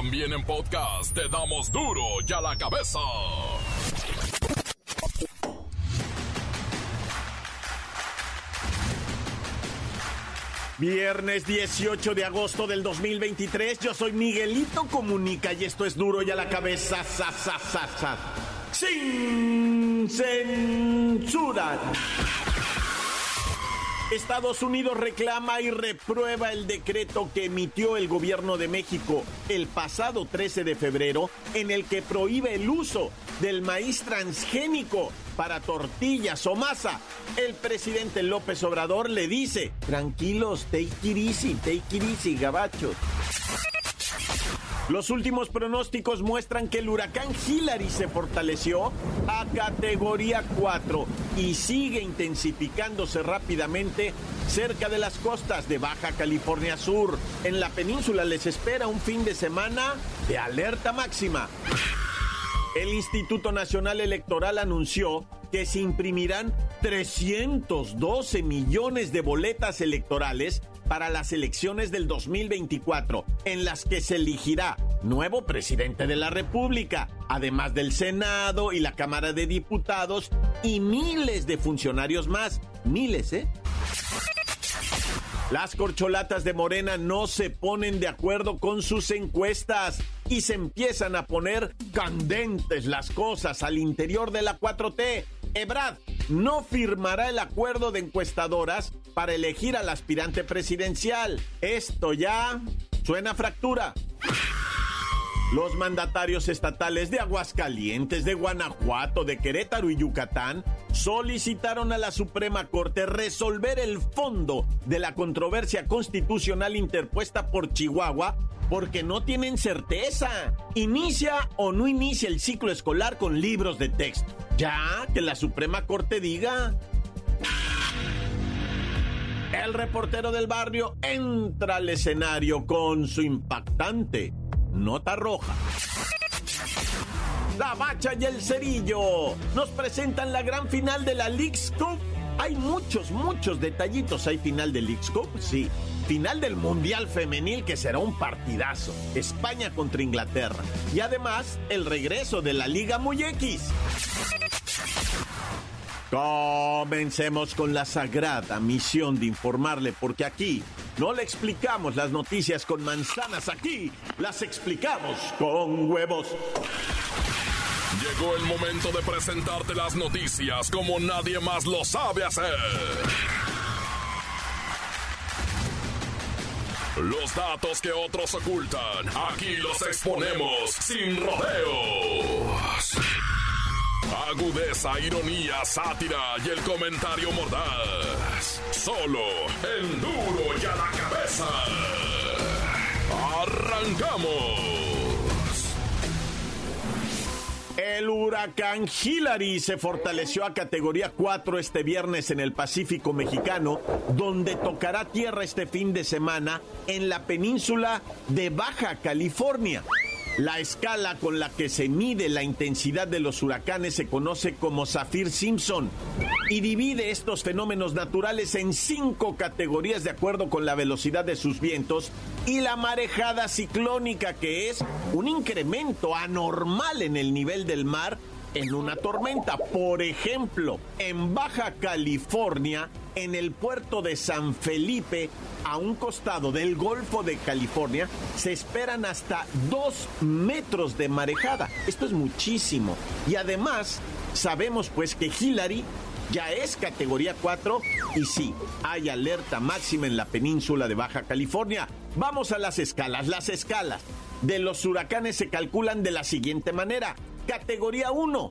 También en podcast te damos duro y a la cabeza. Viernes 18 de agosto del 2023, yo soy Miguelito Comunica y esto es duro y a la cabeza. Sa, sa, sa. Sin censura. Estados Unidos reclama y reprueba el decreto que emitió el gobierno de México el pasado 13 de febrero en el que prohíbe el uso del maíz transgénico para tortillas o masa. El presidente López Obrador le dice, tranquilos, take it easy, take it easy, gabachos. Los últimos pronósticos muestran que el huracán Hillary se fortaleció a categoría 4 y sigue intensificándose rápidamente cerca de las costas de Baja California Sur. En la península les espera un fin de semana de alerta máxima. El Instituto Nacional Electoral anunció que se imprimirán 312 millones de boletas electorales para las elecciones del 2024, en las que se elegirá nuevo presidente de la República, además del Senado y la Cámara de Diputados y miles de funcionarios más. Miles, ¿eh? Las corcholatas de Morena no se ponen de acuerdo con sus encuestas y se empiezan a poner candentes las cosas al interior de la 4T. Ebrad no firmará el acuerdo de encuestadoras para elegir al aspirante presidencial. Esto ya suena fractura. Los mandatarios estatales de Aguascalientes, de Guanajuato, de Querétaro y Yucatán solicitaron a la Suprema Corte resolver el fondo de la controversia constitucional interpuesta por Chihuahua porque no tienen certeza. ¿Inicia o no inicia el ciclo escolar con libros de texto? Ya, que la Suprema Corte diga. El reportero del barrio entra al escenario con su impactante nota roja. La Bacha y el Cerillo nos presentan la gran final de la League's Cup. Hay muchos, muchos detallitos. Hay final de League's Cup, sí. Final del Mundial Femenil que será un partidazo. España contra Inglaterra. Y además, el regreso de la Liga Muy X. Comencemos con la sagrada misión de informarle, porque aquí no le explicamos las noticias con manzanas, aquí las explicamos con huevos. Llegó el momento de presentarte las noticias como nadie más lo sabe hacer. Los datos que otros ocultan, aquí los exponemos sin rodeos. Agudeza, ironía, sátira y el comentario mordaz. Solo el duro y a la cabeza. ¡Arrancamos! El huracán Hillary se fortaleció a categoría 4 este viernes en el Pacífico mexicano, donde tocará tierra este fin de semana en la península de Baja California. La escala con la que se mide la intensidad de los huracanes se conoce como Saffir Simpson y divide estos fenómenos naturales en cinco categorías de acuerdo con la velocidad de sus vientos y la marejada ciclónica, que es un incremento anormal en el nivel del mar en una tormenta. Por ejemplo, en Baja California, en el puerto de San Felipe, a un costado del Golfo de California, se esperan hasta dos metros de marejada. Esto es muchísimo. Y además, sabemos pues que Hillary ya es categoría 4 y sí, hay alerta máxima en la península de Baja California. Vamos a las escalas. Las escalas de los huracanes se calculan de la siguiente manera. Categoría 1.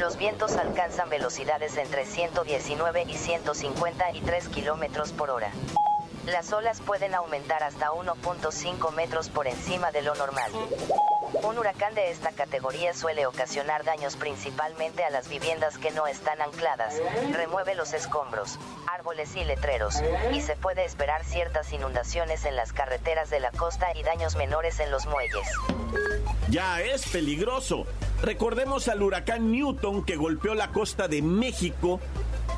Los vientos alcanzan velocidades entre 119 y 153 kilómetros por hora. Las olas pueden aumentar hasta 1.5 metros por encima de lo normal. Un huracán de esta categoría suele ocasionar daños principalmente a las viviendas que no están ancladas, remueve los escombros, árboles y letreros, y se puede esperar ciertas inundaciones en las carreteras de la costa y daños menores en los muelles. Ya es peligroso. Recordemos al huracán Newton que golpeó la costa de México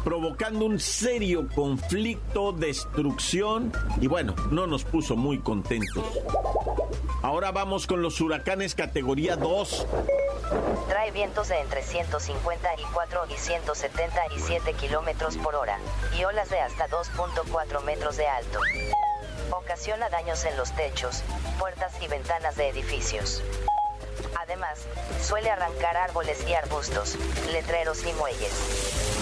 provocando un serio conflicto, destrucción y bueno, no nos puso muy contentos. Ahora vamos con los huracanes categoría 2. Trae vientos de entre 154 y 177 kilómetros por hora y olas de hasta 2.4 metros de alto. Ocasiona daños en los techos, puertas y ventanas de edificios. Además, suele arrancar árboles y arbustos, letreros y muelles.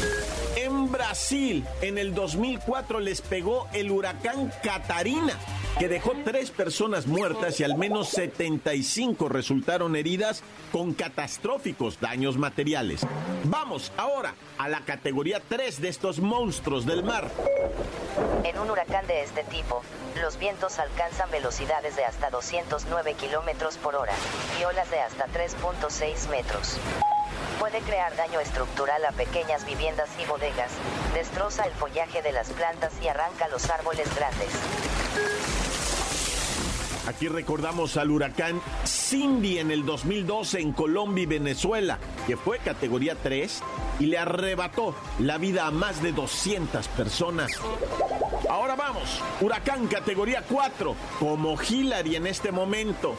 En Brasil, en el 2004 les pegó el huracán Catarina, que dejó tres personas muertas y al menos 75 resultaron heridas con catastróficos daños materiales. Vamos ahora a la categoría 3 de estos monstruos del mar. En un huracán de este tipo, los vientos alcanzan velocidades de hasta 209 kilómetros por hora y olas de hasta 3.6 metros. Puede crear daño estructural a pequeñas viviendas y bodegas, destroza el follaje de las plantas y arranca los árboles grandes. Aquí recordamos al huracán Cindy en el 2012 en Colombia y Venezuela, que fue categoría 3 y le arrebató la vida a más de 200 personas. Ahora vamos, huracán categoría 4, como Hillary en este momento.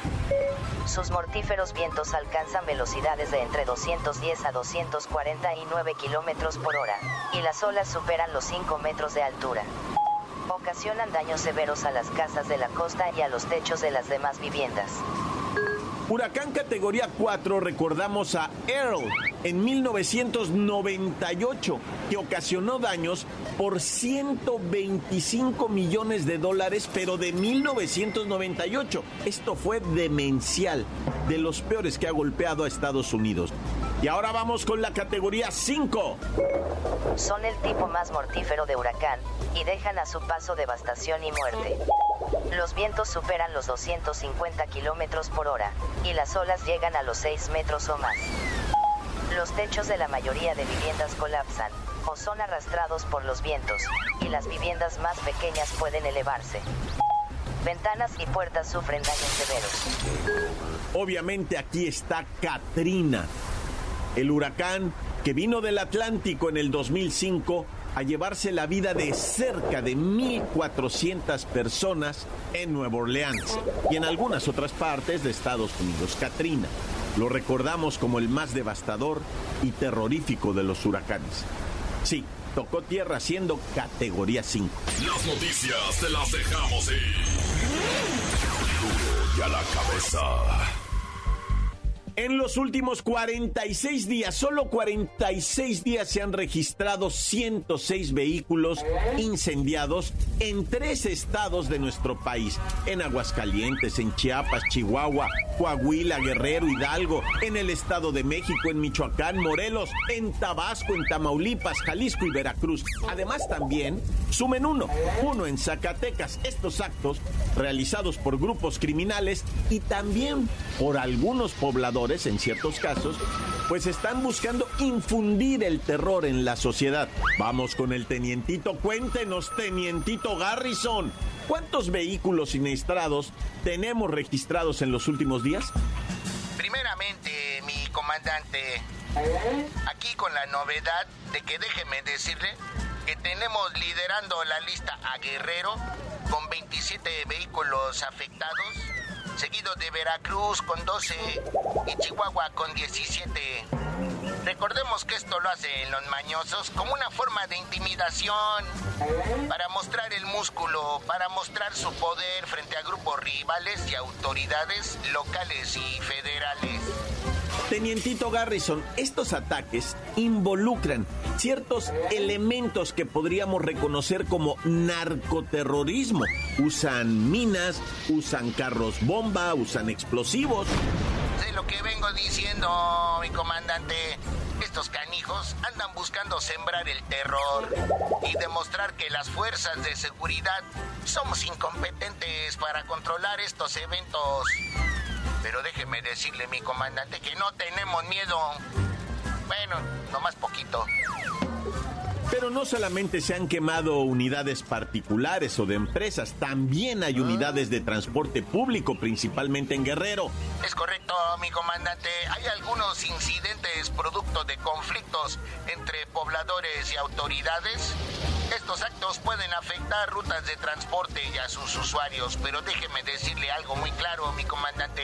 Sus mortíferos vientos alcanzan velocidades de entre 210 a 249 kilómetros por hora, y las olas superan los 5 metros de altura. Ocasionan daños severos a las casas de la costa y a los techos de las demás viviendas. Huracán categoría 4 recordamos a Earl en 1998 que ocasionó daños por 125 millones de dólares pero de 1998. Esto fue demencial, de los peores que ha golpeado a Estados Unidos. Y ahora vamos con la categoría 5. Son el tipo más mortífero de huracán y dejan a su paso devastación y muerte. Los vientos superan los 250 kilómetros por hora y las olas llegan a los 6 metros o más. Los techos de la mayoría de viviendas colapsan o son arrastrados por los vientos y las viviendas más pequeñas pueden elevarse. Ventanas y puertas sufren daños severos. Obviamente aquí está Katrina, el huracán que vino del Atlántico en el 2005 a llevarse la vida de cerca de 1.400 personas en Nueva Orleans y en algunas otras partes de Estados Unidos. Katrina, lo recordamos como el más devastador y terrorífico de los huracanes. Sí, tocó tierra siendo categoría 5. Las noticias te las dejamos. Duro y a la cabeza. En los últimos 46 días, solo 46 días se han registrado 106 vehículos incendiados en tres estados de nuestro país. En Aguascalientes, en Chiapas, Chihuahua, Coahuila, Guerrero, Hidalgo, en el Estado de México, en Michoacán, Morelos, en Tabasco, en Tamaulipas, Jalisco y Veracruz. Además también sumen uno, uno en Zacatecas. Estos actos realizados por grupos criminales y también por algunos pobladores en ciertos casos, pues están buscando infundir el terror en la sociedad. Vamos con el tenientito, cuéntenos, tenientito Garrison, ¿cuántos vehículos siniestrados tenemos registrados en los últimos días? Primeramente, mi comandante, aquí con la novedad de que déjeme decirle que tenemos liderando la lista a Guerrero con 27 vehículos afectados seguido de Veracruz con 12 y Chihuahua con 17. Recordemos que esto lo hacen los mañosos como una forma de intimidación, para mostrar el músculo, para mostrar su poder frente a grupos rivales y autoridades locales y federales. Tenientito Garrison, estos ataques involucran ciertos elementos que podríamos reconocer como narcoterrorismo. Usan minas, usan carros bomba, usan explosivos. Sé lo que vengo diciendo, mi comandante. Estos canijos andan buscando sembrar el terror y demostrar que las fuerzas de seguridad somos incompetentes para controlar estos eventos. Pero déjeme decirle, mi comandante, que no tenemos miedo. Bueno, nomás poquito. Pero no solamente se han quemado unidades particulares o de empresas, también hay unidades de transporte público, principalmente en Guerrero. Es correcto, mi comandante. Hay algunos incidentes producto de conflictos entre pobladores y autoridades. Estos actos pueden afectar rutas de transporte y a sus usuarios, pero déjeme decirle algo muy claro, mi comandante.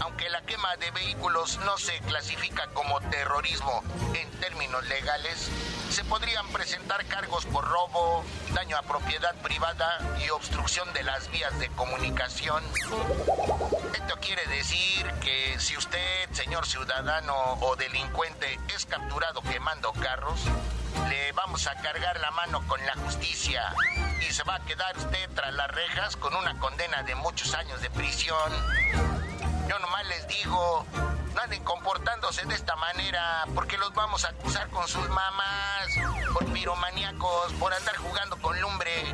Aunque la quema de vehículos no se clasifica como terrorismo en términos legales, se podrían presentar cargos por robo, daño a propiedad privada y obstrucción de las vías de comunicación. Esto quiere decir que si usted, señor ciudadano o delincuente, es capturado quemando carros, le vamos a cargar la mano con la justicia y se va a quedar usted tras las rejas con una condena de muchos años de prisión. Yo nomás les digo, no anden comportándose de esta manera, porque los vamos a acusar con sus mamás, por piromaníacos, por andar jugando con lumbre.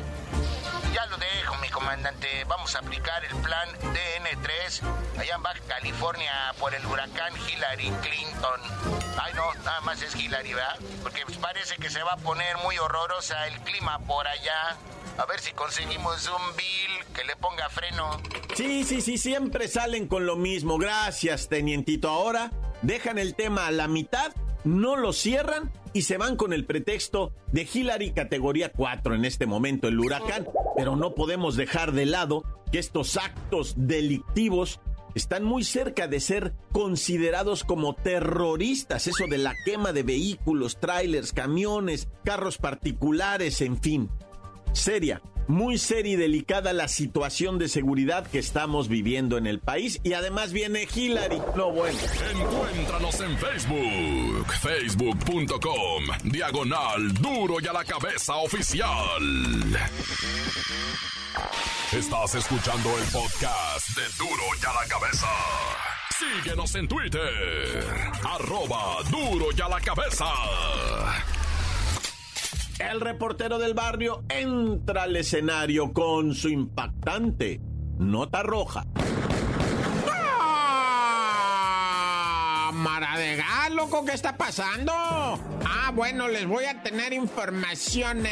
Ya lo dejo, mi comandante. Vamos a aplicar el plan DN3 allá en Baja California por el huracán Hillary Clinton. Ay, no, nada más es Hillary, ¿verdad? Porque pues, parece que se va a poner muy horrorosa el clima por allá. A ver si conseguimos un bill que le ponga freno. Sí, sí, sí, siempre salen con lo mismo. Gracias, tenientito. Ahora dejan el tema a la mitad, no lo cierran y se van con el pretexto de Hillary categoría 4 en este momento, el huracán. Pero no podemos dejar de lado que estos actos delictivos están muy cerca de ser considerados como terroristas. Eso de la quema de vehículos, trailers, camiones, carros particulares, en fin seria, muy seria y delicada la situación de seguridad que estamos viviendo en el país y además viene Hillary. No bueno. Encuéntranos en Facebook, facebook.com, diagonal duro y a la cabeza oficial. Estás escuchando el podcast de duro y a la cabeza. Síguenos en Twitter, arroba duro y a la cabeza. El reportero del barrio entra al escenario con su impactante nota roja. Maradega, loco, ¿qué está pasando? Ah, bueno, les voy a tener información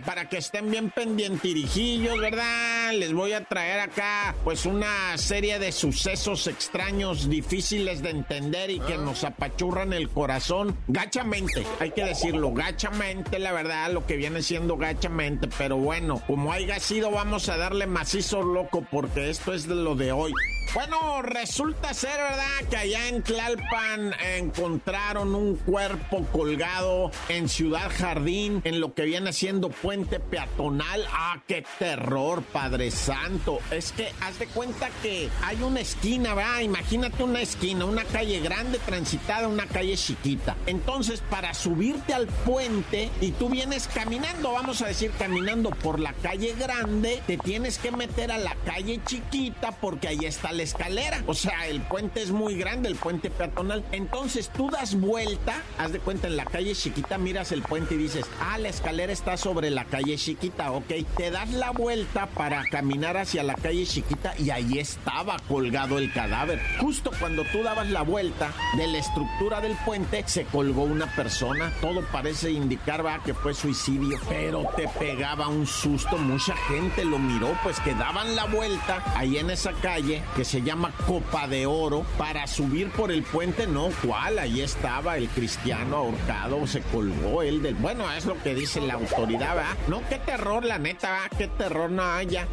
para que estén bien pendientirijillos, ¿verdad? Les voy a traer acá, pues, una serie de sucesos extraños, difíciles de entender y que nos apachurran el corazón gachamente. Hay que decirlo, gachamente, la verdad, lo que viene siendo gachamente. Pero bueno, como haya sido, vamos a darle macizo, loco, porque esto es de lo de hoy. Bueno, resulta ser, ¿verdad? Que allá en Tlalpan encontraron un cuerpo colgado en Ciudad Jardín, en lo que viene siendo puente peatonal. ¡Ah, qué terror, Padre Santo! Es que haz de cuenta que hay una esquina, ¿verdad? Imagínate una esquina, una calle grande transitada, una calle chiquita. Entonces, para subirte al puente y tú vienes caminando, vamos a decir caminando por la calle grande, te tienes que meter a la calle chiquita porque ahí está la escalera. O sea, el puente es muy grande, el puente peatonal. Entonces tú das vuelta, haz de cuenta en la calle chiquita, miras el puente y dices, ah, la escalera está sobre la calle chiquita, ok. Te das la vuelta para caminar hacia la calle chiquita y ahí estaba colgado el cadáver. Justo cuando tú dabas la vuelta de la estructura del puente, se colgó una persona. Todo parece indicar, va, que fue suicidio, pero te pegaba un susto. Mucha gente lo miró, pues que daban la vuelta ahí en esa calle que se llama Copa de Oro para subir por el puente. No, ¿cuál? Ahí estaba el cristiano ahorcado, se colgó él del. Bueno, es lo que dice la autoridad, No, qué terror, la neta, ¿verdad? Qué terror no haya.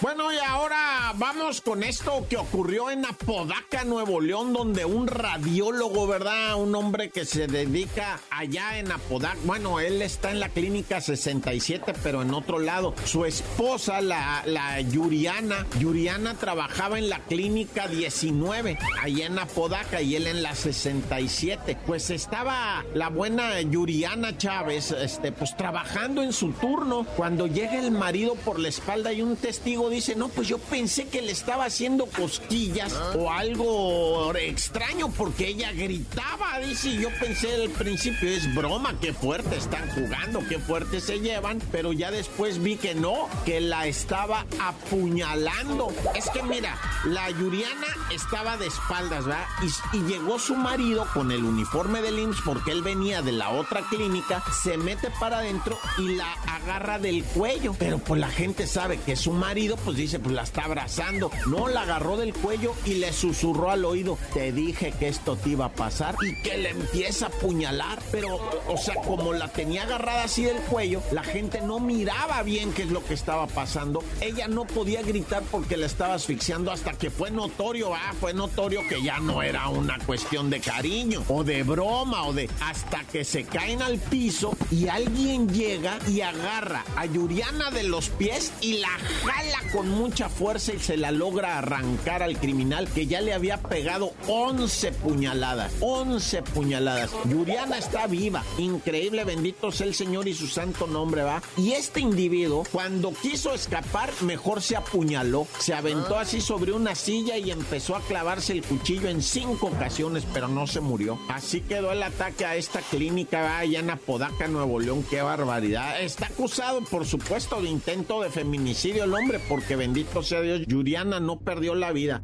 Bueno, y ahora vamos con esto que ocurrió en Apodaca, Nuevo León, donde un radiólogo, ¿verdad? Un hombre que se dedica allá en Apodaca. Bueno, él está en la clínica 67, pero en otro lado. Su esposa, la, la Yuriana, Yuriana trabajaba en la clínica 19, allá en Apodaca, y él en la 67. Pues estaba la buena Yuriana Chávez, este, pues trabajando en su turno. Cuando llega el marido por la espalda y un testigo dice, no, pues yo pensé que le estaba haciendo cosquillas o algo extraño porque ella gritaba, dice, yo pensé al principio, es broma, qué fuerte están jugando, qué fuerte se llevan, pero ya después vi que no, que la estaba apuñalando. Es que mira, la Yuriana estaba de espaldas, ¿verdad? Y, y llegó su marido con el uniforme del IMSS porque él venía de la otra clínica, se mete para adentro y la agarra del cuello, pero pues la gente sabe que su marido, pues dice, pues la está abrazando. No, la agarró del cuello y le susurró al oído, te dije que esto te iba a pasar y que le empieza a apuñalar. Pero, o sea, como la tenía agarrada así del cuello, la gente no miraba bien qué es lo que estaba pasando. Ella no podía gritar porque la estaba asfixiando hasta que fue notorio, ah, fue notorio que ya no era una cuestión de cariño o de broma o de hasta que se caen al piso y alguien llega y agarra a Yuriana de los pies y la jala con mucha fuerza y se la logra arrancar al criminal que ya le había pegado 11 puñaladas. 11 puñaladas. Yuriana está viva. Increíble, bendito sea el Señor y su santo nombre, va. Y este individuo, cuando quiso escapar, mejor se apuñaló. Se aventó así sobre una silla y empezó a clavarse el cuchillo en cinco ocasiones, pero no se murió. Así quedó el ataque a esta clínica va, allá en Nuevo León. Qué barbaridad. Está acusado, por supuesto, de intento de feminicidio el hombre, porque bendito sea Dios, Yuriana no perdió la vida.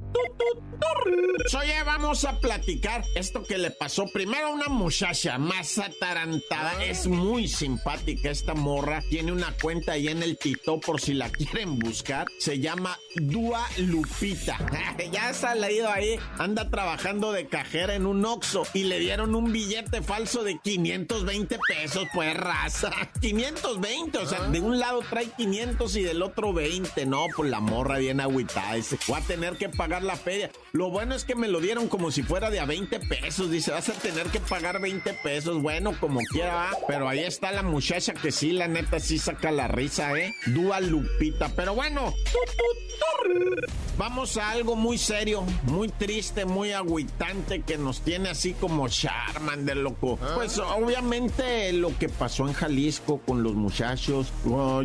Oye, vamos a platicar esto que le pasó primero a una muchacha más atarantada. Es muy simpática esta morra. Tiene una cuenta ahí en el Tito por si la quieren buscar. Se llama Dua Lupita. ya ha leído ahí. Anda trabajando de cajera en un Oxxo y le dieron un billete falso de 520 pesos. Pues raza. 520. O sea, de un lado trae 500 y del otro 20. No, pues la morra bien agüitada. Dice, va a tener que pagar la feria. Lo bueno es que me lo dieron como si fuera de a 20 pesos. Dice, vas a tener que pagar 20 pesos. Bueno, como quiera, pero ahí está la muchacha que sí, la neta, sí saca la risa, ¿eh? Dua Lupita. Pero bueno, vamos a algo muy serio, muy triste, muy agüitante que nos tiene así como Charmander, loco. Ah. Pues obviamente lo que pasó en Jalisco con los muchachos,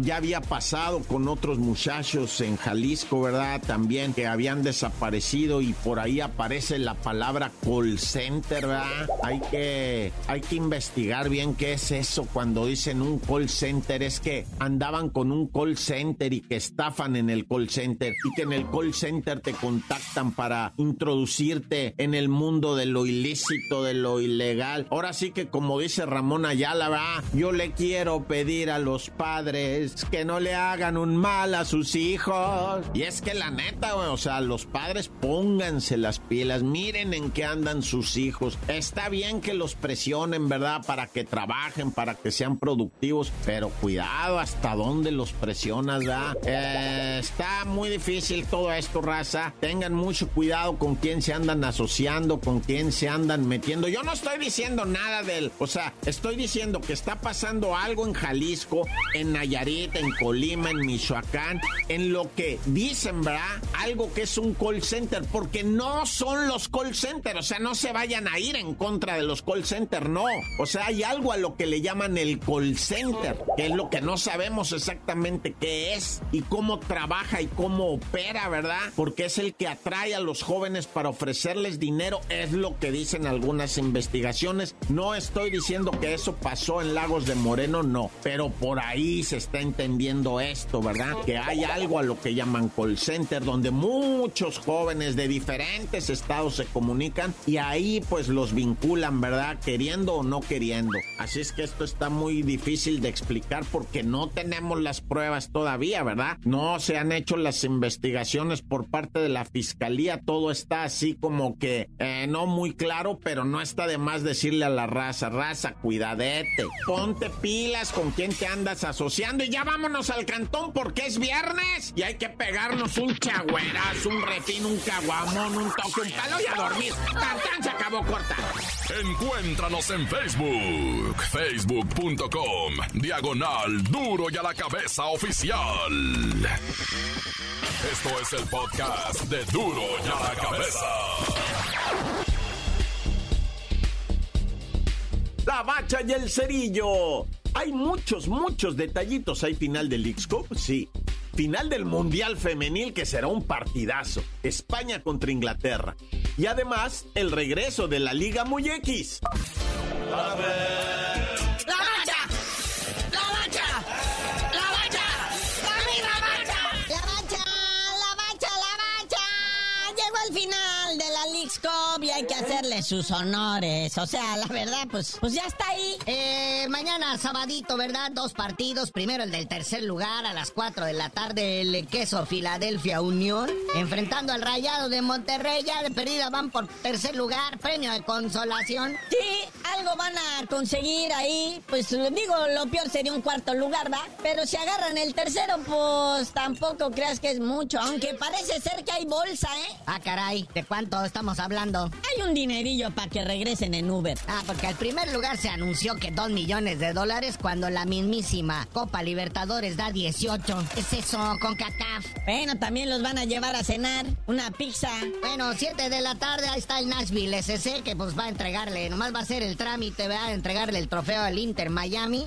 ya había pasado con otros muchachos en Jalisco, ¿verdad? También que habían desaparecido y por ahí aparece la palabra call center, ¿verdad? Hay que, hay que investigar bien qué es eso cuando dicen un call center. Es que andaban con un call center y que estafan en el call center y que en el call center te contactan para introducirte en el mundo de lo ilícito, de lo ilegal. Ahora sí que como dice Ramón Ayala, ¿verdad? yo le quiero pedir a los padres que no le hagan un mal a sus hijos. Y es que la neta, o sea, los padres pónganse las pilas, miren en qué andan sus hijos. Está bien que los presionen, ¿verdad? Para que trabajen, para que sean productivos, pero cuidado hasta dónde los presionas, ¿verdad? Eh, está muy difícil todo esto, raza. Tengan mucho cuidado con quién se andan asociando, con quién se andan metiendo. Yo no estoy diciendo nada del, o sea, estoy diciendo que está pasando algo en Jalisco, en Nayarit, en Colima, en Michoacán, en lo que dicen, ¿verdad? Algo que es un call center, porque no son los call centers, o sea, no se vayan a ir en contra de los call centers, no. O sea, hay algo a lo que le llaman el call center, que es lo que no sabemos exactamente qué es y cómo trabaja y cómo opera, ¿verdad? Porque es el que atrae a los jóvenes para ofrecerles dinero, es lo que dicen algunas investigaciones. No estoy diciendo que eso pasó en Lagos de Moreno, no, pero por ahí se está entendiendo esto, ¿verdad? Que hay algo a lo que llaman call center, donde muchos jóvenes de diferentes estados se comunican y ahí pues los vinculan, ¿verdad? Queriendo o no queriendo. Así es que esto está muy difícil de explicar porque no tenemos las pruebas todavía, ¿verdad? No se han hecho las investigaciones por parte de la fiscalía, todo está así como que eh, no muy claro, pero no está de más decirle a la raza, raza, cuidadete, ponte pilas con quién te andas asociando y ya vámonos al cantón porque es viernes y hay que pegarnos un chagüeras, un refín, un caguamón, un toque, un palo y a dormir. Tan, se acabó corta. Encuéntranos en Facebook, facebook.com, diagonal duro y a la cabeza oficial. Esto es el podcast de duro y a la cabeza. La bacha y el cerillo. Hay muchos, muchos detallitos. ¿Hay final del Leagues Cup? Sí. Final del Mundial Femenil que será un partidazo. España contra Inglaterra. Y además, el regreso de la Liga Muy X. Leagues Cup y hay que hacerle sus honores. O sea, la verdad, pues, pues ya está ahí. Eh, mañana, sabadito, ¿verdad? Dos partidos. Primero el del tercer lugar a las 4 de la tarde, el queso Filadelfia Unión. Enfrentando al Rayado de Monterrey. Ya de perdida van por tercer lugar. Premio de consolación. Sí, algo van a conseguir ahí. Pues digo, lo peor sería un cuarto lugar, ¿va? Pero si agarran el tercero, pues tampoco creas que es mucho. Aunque parece ser que hay bolsa, ¿eh? Ah, caray. ¿De cuánto estamos hablando? Hay un dinerillo para que regresen en Uber. Ah, porque al primer lugar se anunció que 2 millones de dólares cuando la mismísima Copa Libertadores da 18. Es eso, con CACAF. Bueno, también los van a llevar a cenar. Una pizza. Bueno, 7 de la tarde, ahí está el Nashville SC que pues va a entregarle, nomás va a ser el trámite, va a entregarle el trofeo al Inter Miami.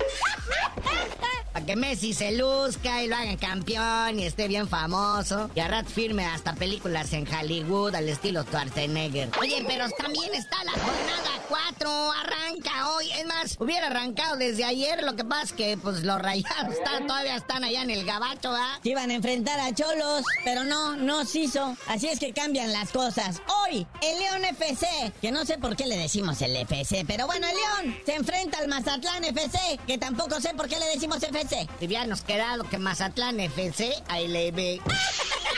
Para que Messi se luzca y lo hagan campeón y esté bien famoso. Y a rat firme hasta películas en Hollywood al estilo Schwarzenegger. Oye, pero también está la jornada 4. Arranca hoy. Es más, hubiera arrancado desde ayer. Lo que pasa es que pues los rayados todavía están allá en el gabacho, ¿ah? Iban a enfrentar a Cholos, pero no, no se hizo. Así es que cambian las cosas. Hoy, el León FC, que no sé por qué le decimos el FC, pero bueno, el León se enfrenta al Mazatlán FC, que tampoco sé por qué le decimos FC. Si hubiéramos quedado que Mazatlán FC, ahí le ve.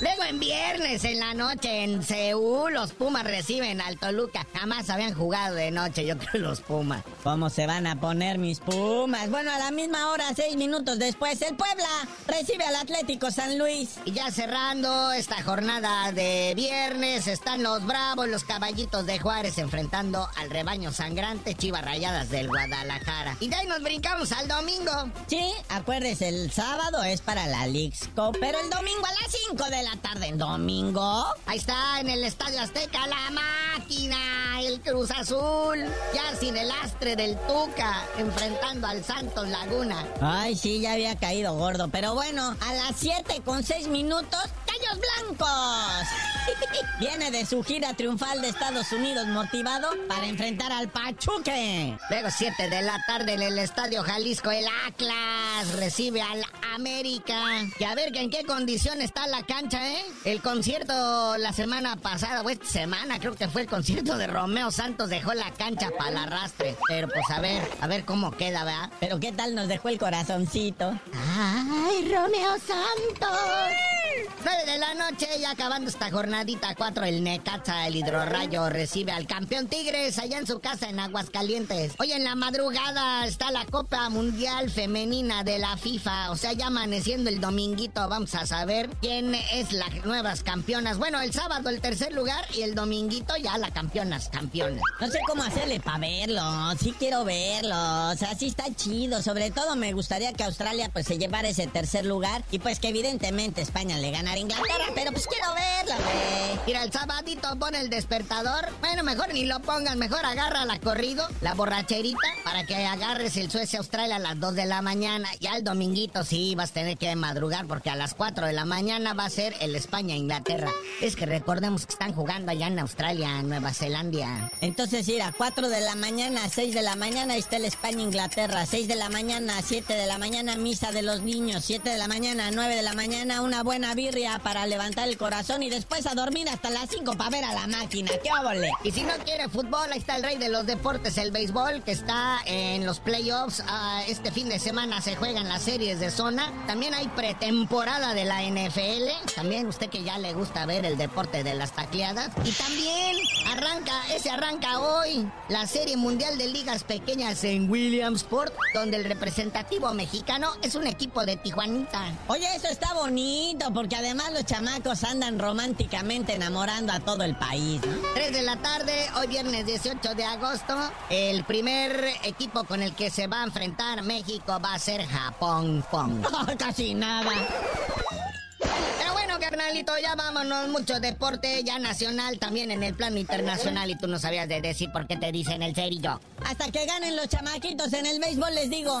Luego en viernes en la noche en Seúl los Pumas reciben al Toluca. Jamás habían jugado de noche, yo creo los Pumas. ¿Cómo se van a poner mis Pumas? Bueno, a la misma hora, seis minutos después, el Puebla recibe al Atlético San Luis. Y ya cerrando esta jornada de viernes, están los Bravos, los Caballitos de Juárez enfrentando al rebaño sangrante Chivas Rayadas del Guadalajara. Y de ahí nos brincamos al domingo. Sí, acuérdese, el sábado es para la Leagues Cup, pero el domingo a las 5 de la tarde en domingo. Ahí está en el Estadio Azteca la máquina, el Cruz Azul, ya sin el astre del Tuca, enfrentando al Santos Laguna. Ay, sí, ya había caído gordo, pero bueno, a las 7 con 6 minutos, Callos Blancos. Viene de su gira triunfal de Estados Unidos motivado para enfrentar al Pachuque. Luego 7 de la tarde en el Estadio Jalisco, el Atlas recibe al América. Y a ver en qué condición está la cancha, ¿eh? El concierto la semana pasada, o esta semana, creo que fue el concierto de Romeo Santos, dejó la cancha para el arrastre. Pero pues a ver, a ver cómo queda, ¿verdad? Pero qué tal nos dejó el corazoncito. ¡Ay, Romeo Santos! 9 de la noche, ya acabando esta jornadita 4, el Necaxa, el hidrorrayo, recibe al campeón Tigres allá en su casa en Aguascalientes. Hoy en la madrugada está la Copa Mundial Femenina de la FIFA. O sea, ya amaneciendo el dominguito, vamos a saber quién es las nuevas campeonas. Bueno, el sábado el tercer lugar y el dominguito ya la campeonas, campeones. No sé cómo hacerle para verlo, sí quiero verlo, o sea, sí está chido. Sobre todo me gustaría que Australia pues se llevara ese tercer lugar y pues que evidentemente España le ganara a Inglaterra, pero pues quiero verlo, güey. Mira, el sabadito pone el despertador. Bueno, mejor ni lo pongan, mejor agarra la corrido, la borracherita, para que agarres el Suecia-Australia a las 2 de la mañana. Ya el dominguito sí vas a tener que madrugar porque a las 4 de la mañana va a ser el España-Inglaterra. Es que recordemos que están jugando allá en Australia, Nueva Zelanda. Entonces ir a 4 de la mañana, a 6 de la mañana ahí está el España-Inglaterra. 6 de la mañana, 7 de la mañana, misa de los niños. 7 de la mañana, 9 de la mañana, una buena birria para levantar el corazón y después a dormir hasta las 5 para ver a la máquina. ¡Qué óvole! Y si no quiere fútbol, ahí está el rey de los deportes, el béisbol, que está en los playoffs. Ah, este fin de semana se juegan las series de zona. También hay pretemporada de la NFL. También usted que ya le gusta ver el deporte de las tacleadas. Y también arranca, ese arranca hoy, la serie mundial de ligas pequeñas en Williamsport, donde el representativo mexicano es un equipo de Tijuanita. Oye, eso está bonito, porque además los chamacos andan románticamente enamorando a todo el país, ¿no? 3 de la tarde, hoy viernes 18 de agosto, el primer equipo con el que se va a enfrentar México va a ser Japón. Pong. Casi nada. Pero bueno, carnalito, ya vámonos. Mucho deporte, ya nacional, también en el plano internacional. Y tú no sabías de decir por qué te dicen el cerillo. Hasta que ganen los chamaquitos en el béisbol, les digo.